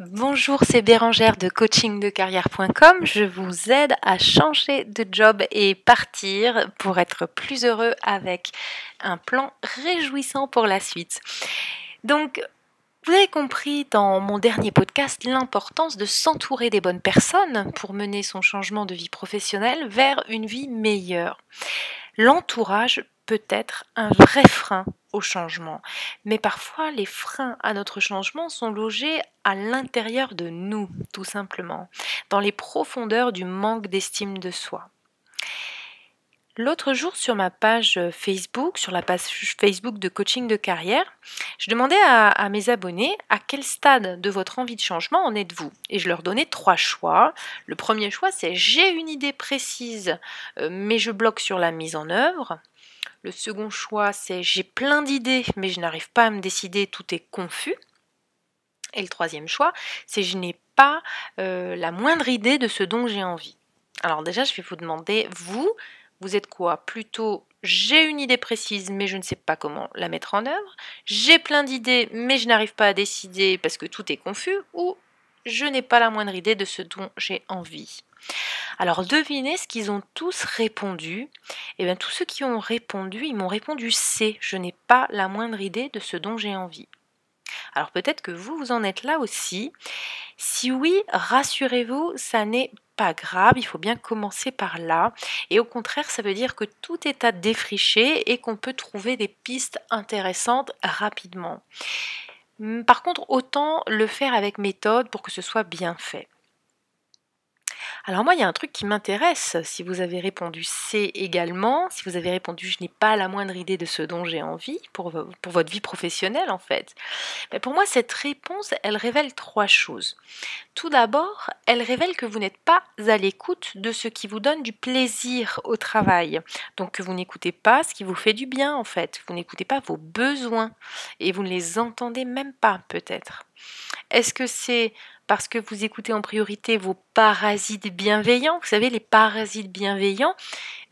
Bonjour, c'est Bérangère de coachingdecarrière.com. Je vous aide à changer de job et partir pour être plus heureux avec un plan réjouissant pour la suite. Donc, vous avez compris dans mon dernier podcast l'importance de s'entourer des bonnes personnes pour mener son changement de vie professionnelle vers une vie meilleure. L'entourage peut être un vrai frein au changement. Mais parfois, les freins à notre changement sont logés à l'intérieur de nous, tout simplement, dans les profondeurs du manque d'estime de soi. L'autre jour, sur ma page Facebook, sur la page Facebook de coaching de carrière, je demandais à, mes abonnés à quel stade de votre envie de changement en êtes-vous. Et je leur donnais trois choix. Le premier choix, c'est j'ai une idée précise, euh, mais je bloque sur la mise en œuvre. Le second choix, c'est j'ai plein d'idées, mais je n'arrive pas à me décider, tout est confus. Et le troisième choix, c'est je n'ai pas euh, la moindre idée de ce dont j'ai envie. Alors déjà, je vais vous demander, vous, vous êtes quoi? Plutôt j'ai une idée précise, mais je ne sais pas comment la mettre en œuvre. J'ai plein d'idées, mais je n'arrive pas à décider parce que tout est confus. Ou je n'ai pas la moindre idée de ce dont j'ai envie. Alors devinez ce qu'ils ont tous répondu. Eh bien tous ceux qui ont répondu, ils m'ont répondu C. Je n'ai pas la moindre idée de ce dont j'ai envie. Alors peut-être que vous, vous en êtes là aussi. Si oui, rassurez-vous, ça n'est pas grave, il faut bien commencer par là. Et au contraire, ça veut dire que tout est à défricher et qu'on peut trouver des pistes intéressantes rapidement. Par contre, autant le faire avec méthode pour que ce soit bien fait. Alors moi, il y a un truc qui m'intéresse. Si vous avez répondu C également, si vous avez répondu je n'ai pas la moindre idée de ce dont j'ai envie pour, pour votre vie professionnelle en fait, mais pour moi cette réponse, elle révèle trois choses. Tout d'abord, elle révèle que vous n'êtes pas à l'écoute de ce qui vous donne du plaisir au travail. Donc que vous n'écoutez pas ce qui vous fait du bien en fait. Vous n'écoutez pas vos besoins et vous ne les entendez même pas peut-être. Est-ce que c'est parce que vous écoutez en priorité vos parasites bienveillants. Vous savez, les parasites bienveillants,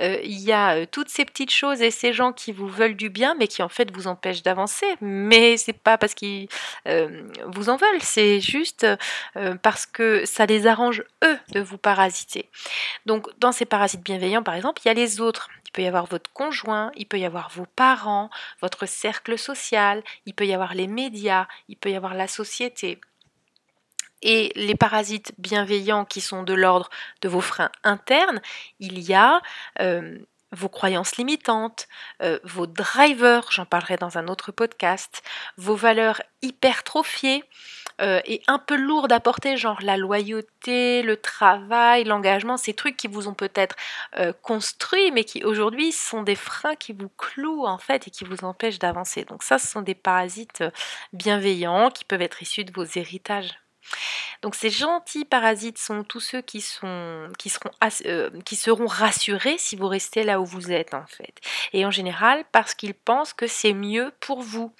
euh, il y a euh, toutes ces petites choses et ces gens qui vous veulent du bien, mais qui en fait vous empêchent d'avancer. Mais c'est pas parce qu'ils euh, vous en veulent, c'est juste parce que ça les arrange eux de vous parasiter. Donc, dans ces parasites bienveillants, par exemple, il y a les autres. Il peut y avoir votre conjoint, il peut y avoir vos parents, votre cercle social, il peut y avoir les médias, il peut y avoir la société et les parasites bienveillants qui sont de l'ordre de vos freins internes, il y a euh, vos croyances limitantes, euh, vos drivers, j'en parlerai dans un autre podcast, vos valeurs hypertrophiées euh, et un peu lourdes à porter, genre la loyauté, le travail, l'engagement, ces trucs qui vous ont peut-être construit, mais qui aujourd'hui sont des freins qui vous clouent en fait et qui vous empêchent d'avancer. Donc ça, ce sont des parasites bienveillants qui peuvent être issus de vos héritages. Donc ces gentils parasites sont tous ceux qui, sont, qui, seront, euh, qui seront rassurés si vous restez là où vous êtes en fait. Et en général parce qu'ils pensent que c'est mieux pour vous.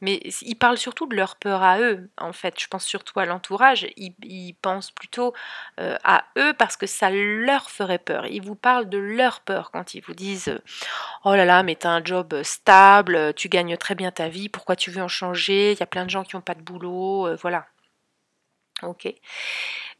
Mais ils parlent surtout de leur peur à eux en fait. Je pense surtout à l'entourage. Ils, pensent plutôt euh, à eux parce que ça leur ferait peur. Ils vous parlent de leur peur quand ils vous disent Oh là là, mais t'as un job stable, tu gagnes très bien ta vie, pourquoi tu veux en changer? Il y a plein de gens qui n'ont pas de boulot, euh, voilà. Ok.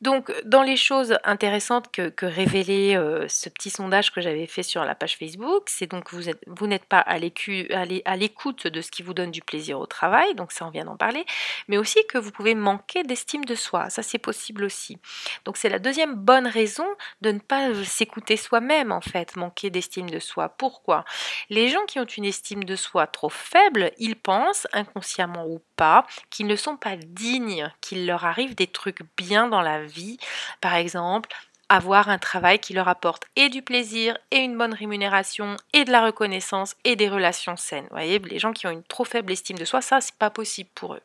Donc, dans les choses intéressantes que, révélait euh, ce petit sondage que j'avais fait sur la page Facebook, c'est donc vous, vous n'êtes pas à l'écoute de ce qui vous donne du plaisir au travail, donc ça on vient d'en parler, mais aussi que vous pouvez manquer d'estime de soi, ça c'est possible aussi. Donc c'est la deuxième bonne raison de ne pas s'écouter soi-même en fait, manquer d'estime de soi. Pourquoi? Les gens qui ont une estime de soi trop faible, ils pensent, inconsciemment ou pas, qu'ils ne sont pas dignes, qu'il leur arrive des trucs bien dans la vie. Par exemple, avoir un travail qui leur apporte et du plaisir et une bonne rémunération et de la reconnaissance et des relations saines. Vous voyez, les gens qui ont une trop faible estime de soi, ça c'est pas possible pour eux.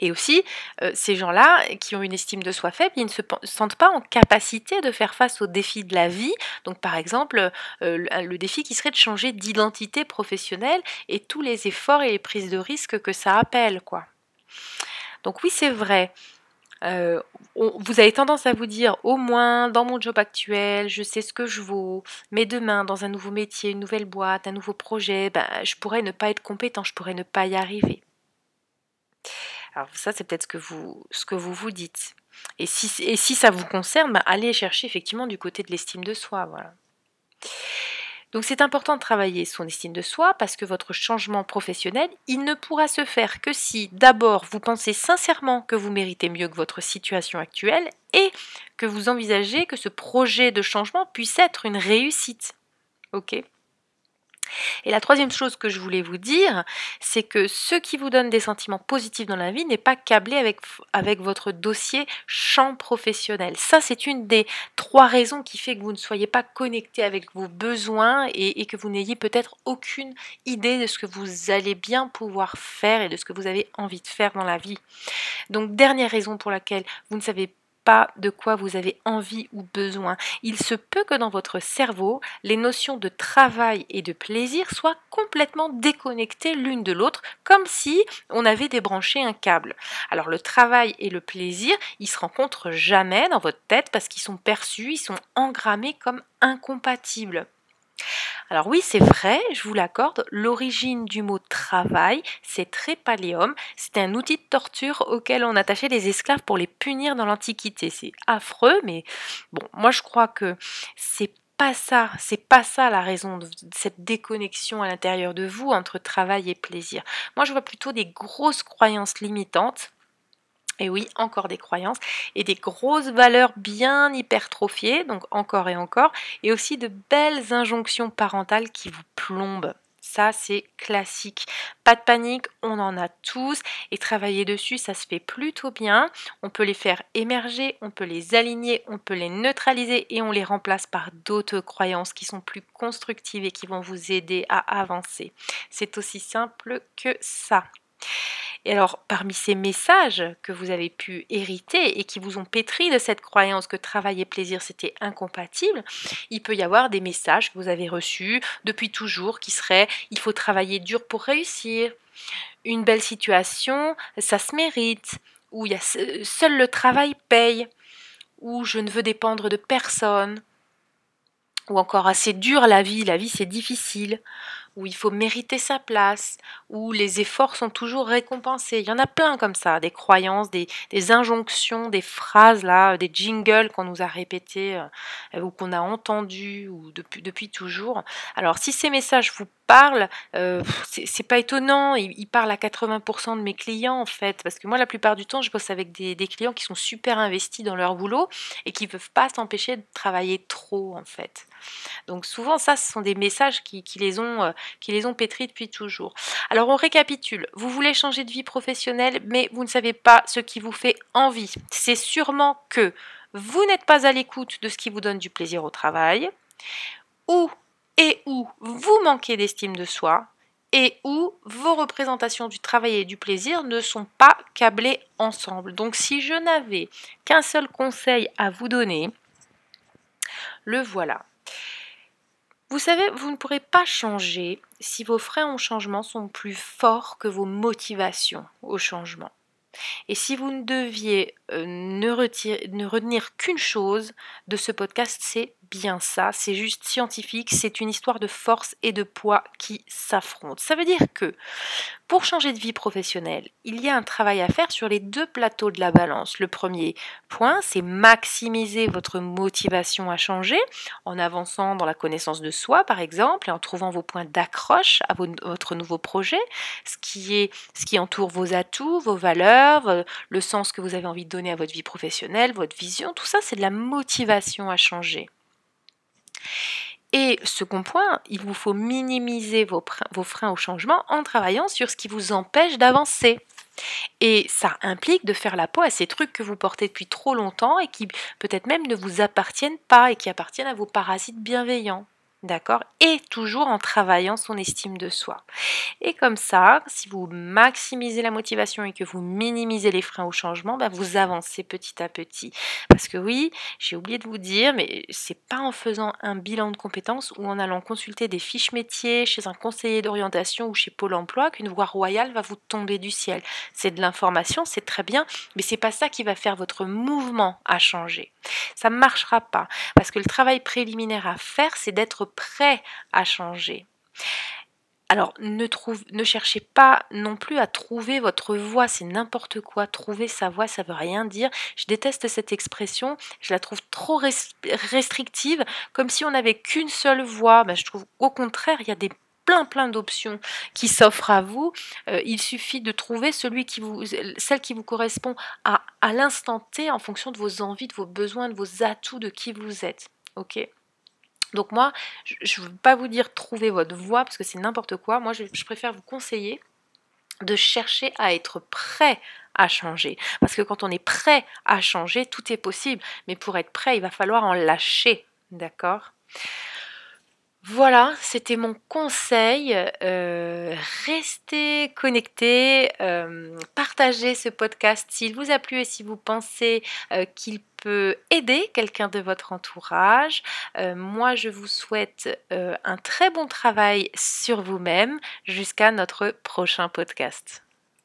Et aussi, euh, ces gens-là qui ont une estime de soi faible, ils ne se sentent pas en capacité de faire face aux défis de la vie. Donc par exemple, euh, le, défi qui serait de changer d'identité professionnelle et tous les efforts et les prises de risques que ça appelle. quoi. Donc oui, c'est vrai. Euh, vous avez tendance à vous dire au moins dans mon job actuel, je sais ce que je vaux, mais demain dans un nouveau métier, une nouvelle boîte, un nouveau projet, ben, je pourrais ne pas être compétent, je pourrais ne pas y arriver. Alors ça, c'est peut-être ce que vous vous dites. Et si, ça vous concerne, bah, allez chercher effectivement du côté de l'estime de soi. Voilà. Donc c'est important de travailler son estime de soi parce que votre changement professionnel, il ne pourra se faire que si d'abord vous pensez sincèrement que vous méritez mieux que votre situation actuelle et que vous envisagez que ce projet de changement puisse être une réussite. OK? Et la troisième chose que je voulais vous dire, c'est que ce qui vous donne des sentiments positifs dans la vie n'est pas câblé avec, votre dossier champ professionnel. Ça, c'est une des trois raisons qui fait que vous ne soyez pas connecté avec vos besoins et, et que vous n'ayez peut-être aucune idée de ce que vous allez bien pouvoir faire et de ce que vous avez envie de faire dans la vie. Donc, dernière raison pour laquelle vous ne savez pas de quoi vous avez envie ou besoin. Il se peut que dans votre cerveau, les notions de travail et de plaisir soient complètement déconnectées l'une de l'autre, comme si on avait débranché un câble. Alors le travail et le plaisir, ils se rencontrent jamais dans votre tête parce qu'ils sont perçus, ils sont engrammés comme incompatibles. Alors oui, c'est vrai, je vous l'accorde, l'origine du mot travail, c'est trépalium, c'était un outil de torture auquel on attachait les esclaves pour les punir dans l'Antiquité. C'est affreux, mais bon, moi je crois que c'est pas ça, c'est pas ça la raison de cette déconnexion à l'intérieur de vous entre travail et plaisir. Moi je vois plutôt des grosses croyances limitantes et oui, encore des croyances et des grosses valeurs bien hypertrophiées, donc encore et encore, et aussi de belles injonctions parentales qui vous plombent. Ça, c'est classique. Pas de panique, on en a tous et travailler dessus, ça se fait plutôt bien. On peut les faire émerger, on peut les aligner, on peut les neutraliser et on les remplace par d'autres croyances qui sont plus constructives et qui vont vous aider à avancer. C'est aussi simple que ça. Et alors, parmi ces messages que vous avez pu hériter et qui vous ont pétri de cette croyance que travail et plaisir c'était incompatible, il peut y avoir des messages que vous avez reçus depuis toujours qui seraient il faut travailler dur pour réussir, une belle situation, ça se mérite, ou il seul le travail paye, ou je ne veux dépendre de personne, ou encore assez dur la vie, la vie c'est difficile, où il faut mériter sa place, où les efforts sont toujours récompensés. Il y en a plein comme ça, des croyances, des, injonctions, des phrases là, des jingles qu'on nous a répétés euh, ou qu'on a entendus ou depuis, toujours. Alors si ces messages vous parlent, euh, c'est pas étonnant, ils, parlent à 80% de mes clients en fait, parce que moi la plupart du temps je bosse avec des, des clients qui sont super investis dans leur boulot et qui ne peuvent pas s'empêcher de travailler trop en fait. Donc souvent ça ce sont des messages qui, les ont euh, les ont pétris depuis toujours. Alors on récapitule. Vous voulez changer de vie professionnelle, mais vous ne savez pas ce qui vous fait envie. C'est sûrement que vous n'êtes pas à l'écoute de ce qui vous donne du plaisir au travail, ou et où vous manquez d'estime de soi, et où vos représentations du travail et du plaisir ne sont pas câblées ensemble. Donc si je n'avais qu'un seul conseil à vous donner, le voilà. Vous savez, vous ne pourrez pas changer si vos freins au changement sont plus forts que vos motivations au changement. Et si vous ne deviez euh, ne, retenir qu'une chose de ce podcast, c'est bien ça, c'est juste scientifique, c'est une histoire de force et de poids qui s'affrontent. Ça veut dire que pour changer de vie professionnelle, il y a un travail à faire sur les deux plateaux de la balance. Le premier point, c'est maximiser votre motivation à changer en avançant dans la connaissance de soi, par exemple, et en trouvant vos points d'accroche à votre nouveau projet, ce qui, est, ce qui entoure vos atouts, vos valeurs, euh, le sens que vous avez envie de à votre vie professionnelle, votre vision, tout ça, c'est de la motivation à changer. Et second point, il vous faut minimiser vos, freins au changement en travaillant sur ce qui vous empêche d'avancer. Et ça implique de faire la peau à ces trucs que vous portez depuis trop longtemps et qui peut-être même ne vous appartiennent pas et qui appartiennent à vos parasites bienveillants. D'accord? Et toujours en travaillant son estime de soi. Et comme ça, si vous maximisez la motivation et que vous minimisez les freins au changement, bah, vous avancez petit à petit. Parce que oui, j'ai oublié de vous dire, mais c'est pas en faisant un bilan de compétences ou en allant consulter des fiches métiers chez un conseiller d'orientation ou chez Pôle emploi qu'une voie royale va vous tomber du ciel. C'est de l'information, c'est très bien, mais c'est pas ça qui va faire votre mouvement à changer. Ça ne marchera pas. Parce que le travail préliminaire à faire, c'est d'être prêt à changer. Alors ne, cherchez pas non plus à trouver votre voix, c'est n'importe quoi. Trouver sa voix, ça veut rien dire. Je déteste cette expression, je la trouve trop restrictive, comme si on n'avait qu'une seule voix. Ben, je trouve au contraire, il y a des plein plein d'options qui s'offrent à vous. Euh, il suffit de trouver celui qui vous, celle qui vous correspond à, à l'instant T en fonction de vos envies, de vos besoins, de vos atouts, de qui vous êtes. Ok? Donc moi, je ne veux pas vous dire trouver votre voie parce que c'est n'importe quoi. Moi, je, préfère vous conseiller de chercher à être prêt à changer. Parce que quand on est prêt à changer, tout est possible. Mais pour être prêt, il va falloir en lâcher. D'accord? Voilà, c'était mon conseil. Euh, restez connectés, euh, partagez ce podcast s'il vous a plu et si vous pensez euh, qu'il peut aider quelqu'un de votre entourage. moi, je vous souhaite un très bon travail sur vous-même jusqu'à notre prochain podcast.